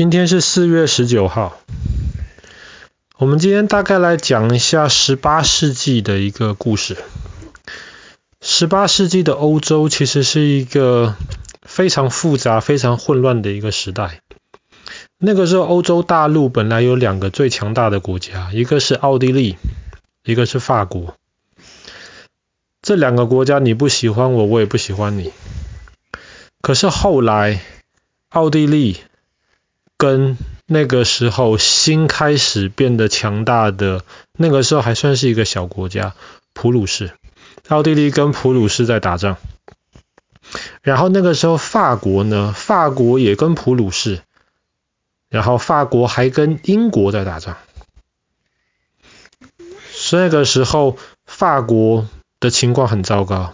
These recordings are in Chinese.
今天是四月十九号。我们今天大概来讲一下十八世纪的一个故事。十八世纪的欧洲其实是一个非常复杂、非常混乱的一个时代。那个时候，欧洲大陆本来有两个最强大的国家，一个是奥地利，一个是法国。这两个国家你不喜欢我，我也不喜欢你。可是后来，奥地利跟那个时候新开始变得强大的，那个时候还算是一个小国家，普鲁士。奥地利跟普鲁士在打仗。然后那个时候法国呢，法国也跟普鲁士，然后法国还跟英国在打仗。所以那个时候法国的情况很糟糕。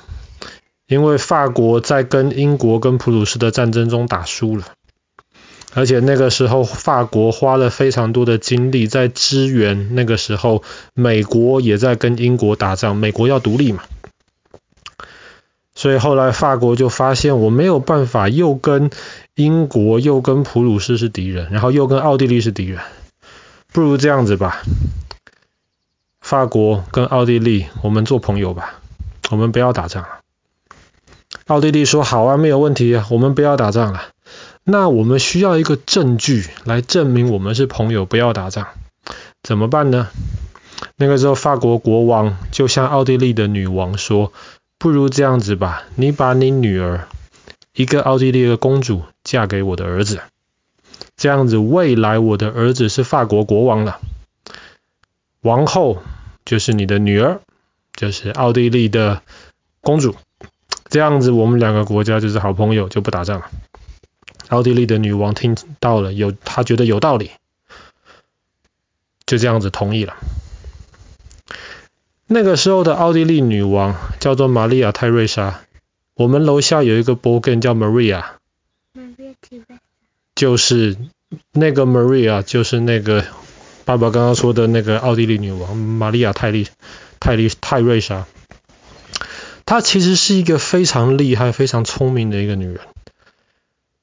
因为法国在跟英国跟普鲁士的战争中打输了，而且那个时候法国花了非常多的精力在支援，那个时候美国也在跟英国打仗，美国要独立嘛，所以后来法国就发现我没有办法又跟英国又跟普鲁士是敌人，然后又跟奥地利是敌人，不如这样子吧，法国跟奥地利我们做朋友吧，我们不要打仗了。奥地利说：“好啊，没有问题啊，我们不要打仗了。那我们需要一个证据来证明我们是朋友，不要打仗，怎么办呢？”那个时候，法国国王就向奥地利的女王说：“不如这样子吧，你把你女儿，一个奥地利的公主，嫁给我的儿子，这样子未来我的儿子是法国国王了，王后就是你的女儿，就是奥地利的公主。”这样子，我们两个国家就是好朋友，就不打仗了。奥地利的女王听到了，有她觉得有道理，就这样子同意了。那个时候的奥地利女王叫做玛丽亚·泰瑞莎，我们楼下有一个博根叫 Maria，就是那个 Maria，就是那个爸爸刚刚说的那个奥地利女王玛丽亚·泰利泰利泰瑞莎。她其实是一个非常厉害、非常聪明的一个女人。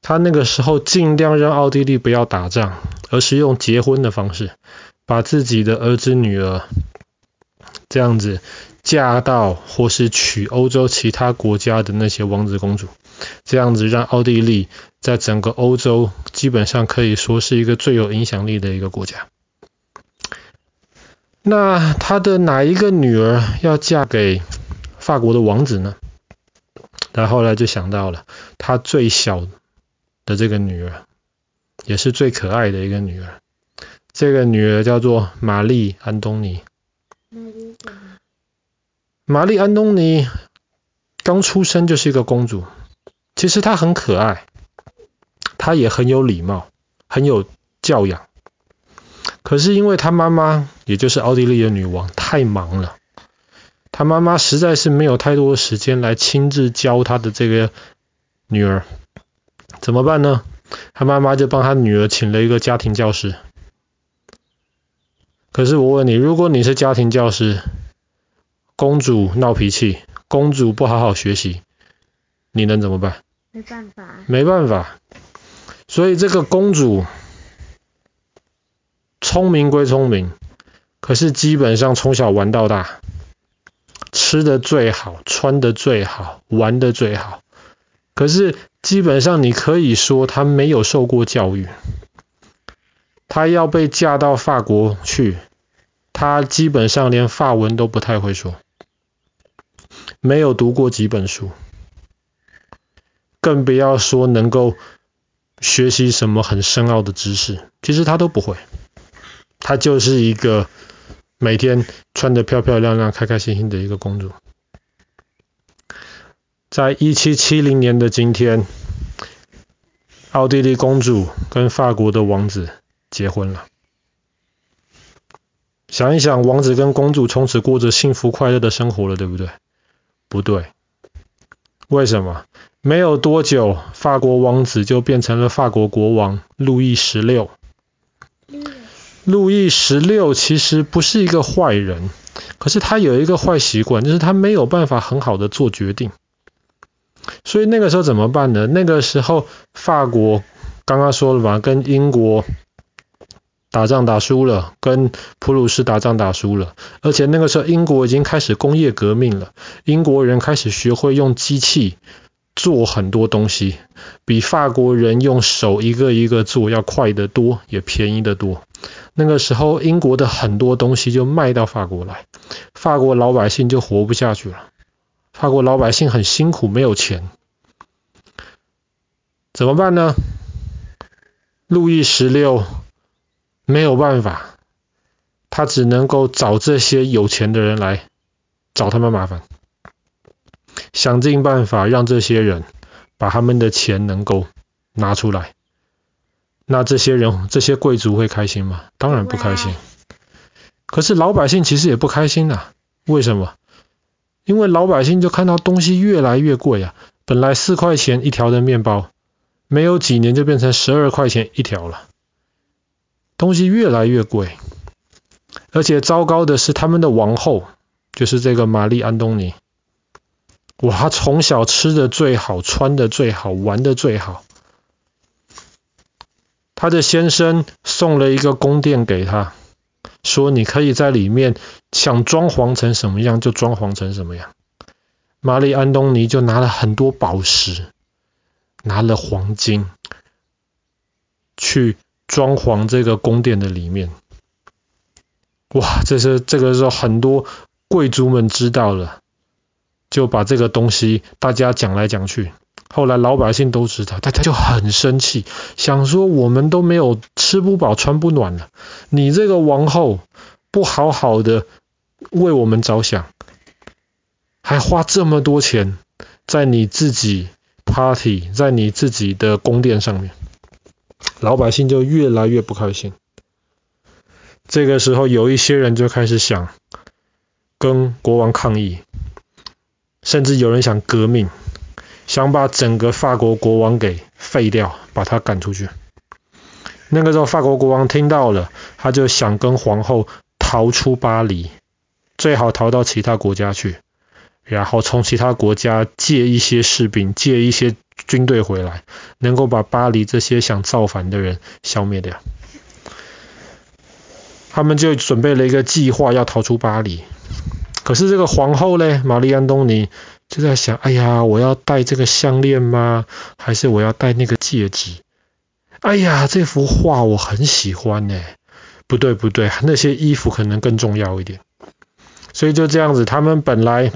他那个时候尽量让奥地利不要打仗，而是用结婚的方式，把自己的儿子、女儿这样子嫁到或是娶欧洲其他国家的那些王子公主，这样子让奥地利在整个欧洲基本上可以说是一个最有影响力的一个国家。那他的哪一个女儿要嫁给法国的王子呢？他后来就想到了他最小的这个女儿，也是最可爱的一个女儿。这个女儿叫做玛丽安东尼。玛丽安东尼刚出生就是一个公主，其实她很可爱，她也很有礼貌，很有教养。可是因为她妈妈，也就是奥地利的女王，太忙了。他妈妈实在是没有太多的时间来亲自教他的这个女儿，怎么办呢？他妈妈就帮他女儿请了一个家庭教师。可是我问你，如果你是家庭教师，公主闹脾气，公主不好好学习，你能怎么办？没办法。没办法。所以这个公主聪明归聪明，可是基本上从小玩到大。吃的最好，穿的最好，玩的最好。可是基本上你可以说她没有受过教育。她要被嫁到法国去，她基本上连法文都不太会说，没有读过几本书，更不要说能够学习什么很深奥的知识。其实她都不会，她就是一个。每天穿得漂漂亮亮、开开心心的一个公主，在一七七零年的今天，奥地利公主跟法国的王子结婚了。想一想，王子跟公主从此过着幸福快乐的生活了，对不对？不对，为什么？没有多久，法国王子就变成了法国国王路易十六。路易十六其实不是一个坏人，可是他有一个坏习惯，就是他没有办法很好的做决定。所以那个时候怎么办呢？那个时候法国刚刚说了嘛，跟英国打仗打输了，跟普鲁士打仗打输了，而且那个时候英国已经开始工业革命了，英国人开始学会用机器做很多东西，比法国人用手一个一个做要快得多，也便宜得多。那个时候英国的很多东西就卖到法国来，法国老百姓就活不下去了，法国老百姓很辛苦，没有钱，怎么办呢？路易十六没有办法，他只能够找这些有钱的人来找他们麻烦，想尽办法让这些人把他们的钱能够拿出来。那这些人，这些贵族会开心吗？当然不开心。可是老百姓其实也不开心啊。为什么？因为老百姓就看到东西越来越贵啊，本来四块钱一条的面包。没有几年就变成十二块钱一条了，东西越来越贵，而且糟糕的是他们的王后，就是这个玛丽安东尼，哇，从小吃的最好，穿的最好，玩的最好，她的先生送了一个宫殿给她，说你可以在里面想装潢成什么样就装潢成什么样，玛丽安东尼就拿了很多宝石。拿了黄金去装潢这个宫殿的里面，哇！这是这个时候很多贵族们知道了，就把这个东西大家讲来讲去。后来老百姓都知道，大家就很生气，想说我们都没有吃不饱穿不暖了，你这个王后不好好的为我们着想，还花这么多钱在你自己。Party 在你自己的宫殿上面，老百姓就越来越不开心。这个时候，有一些人就开始想跟国王抗议，甚至有人想革命，想把整个法国国王给废掉，把他赶出去。那个时候，法国国王听到了，他就想跟皇后逃出巴黎，最好逃到其他国家去。然后从其他国家借一些士兵，借一些军队回来，能够把巴黎这些想造反的人消灭掉。他们就准备了一个计划，要逃出巴黎。可是这个皇后呢，玛丽安东尼就在想：哎呀，我要戴这个项链吗？还是我要戴那个戒指？哎呀，这幅画我很喜欢呢。不对不对，那些衣服可能更重要一点。所以就这样子，他们本来。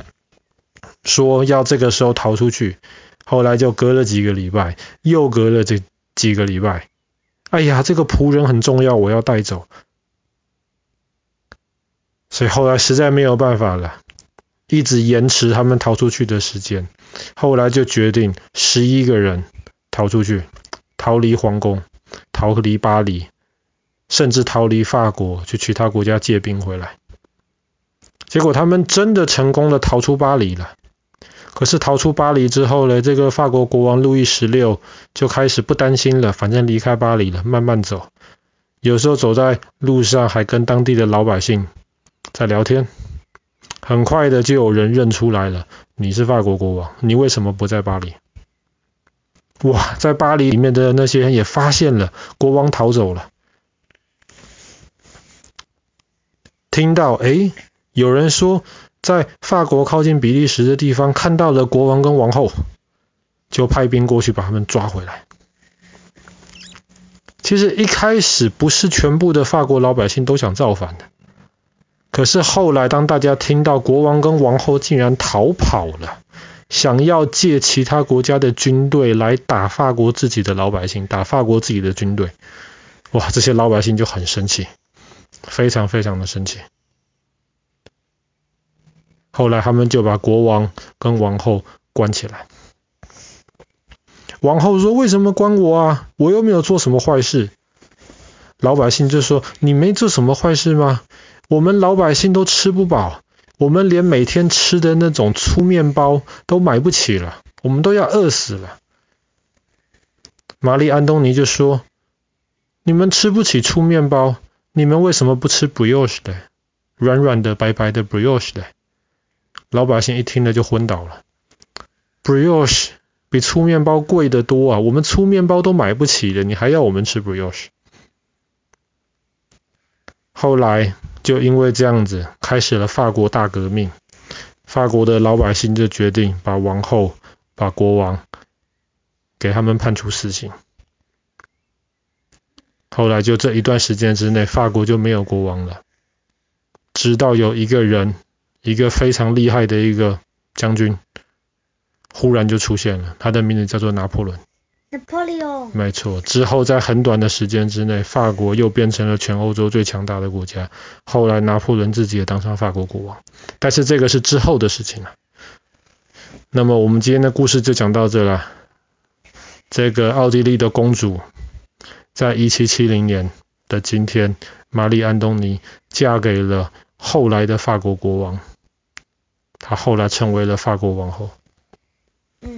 说要这个时候逃出去，后来就隔了几个礼拜，又隔了这几个礼拜。哎呀，这个仆人很重要，我要带走。所以后来实在没有办法了，一直延迟他们逃出去的时间。后来就决定十一个人逃出去，逃离皇宫，逃离巴黎，甚至逃离法国，去其他国家借兵回来。结果他们真的成功的逃出巴黎了。可是逃出巴黎之后呢，这个法国国王路易十六就开始不担心了，反正离开巴黎了，慢慢走。有时候走在路上还跟当地的老百姓在聊天。很快的就有人认出来了，你是法国国王，你为什么不在巴黎？哇，在巴黎里面的那些人也发现了国王逃走了。听到，诶，有人说。在法国靠近比利时的地方看到了国王跟王后，就派兵过去把他们抓回来。其实一开始不是全部的法国老百姓都想造反的，可是后来当大家听到国王跟王后竟然逃跑了，想要借其他国家的军队来打法国自己的老百姓，打法国自己的军队，哇，这些老百姓就很生气，非常非常的生气。后来他们就把国王跟王后关起来。王后说：“为什么关我啊？我又没有做什么坏事。”老百姓就说：“你没做什么坏事吗？我们老百姓都吃不饱，我们连每天吃的那种粗面包都买不起了，我们都要饿死了。”玛丽安东尼就说：“你们吃不起粗面包，你们为什么不吃 brioche 的，软软的、白白的 brioche 的？”老百姓一听了就昏倒了。Brioche 比粗面包贵得多啊！我们粗面包都买不起的，你还要我们吃 brioche？后来就因为这样子，开始了法国大革命。法国的老百姓就决定把王后、把国王给他们判处死刑。后来就这一段时间之内，法国就没有国王了。直到有一个人，一个非常厉害的一个将军，忽然就出现了，他的名字叫做拿破仑。没错，之后在很短的时间之内，法国又变成了全欧洲最强大的国家。后来拿破仑自己也当上法国国王，但是这个是之后的事情了。那么我们今天的故事就讲到这了。这个奥地利的公主。在一七七零年的今天，玛丽·安东尼嫁给了后来的法国国王，她后来成为了法国王后。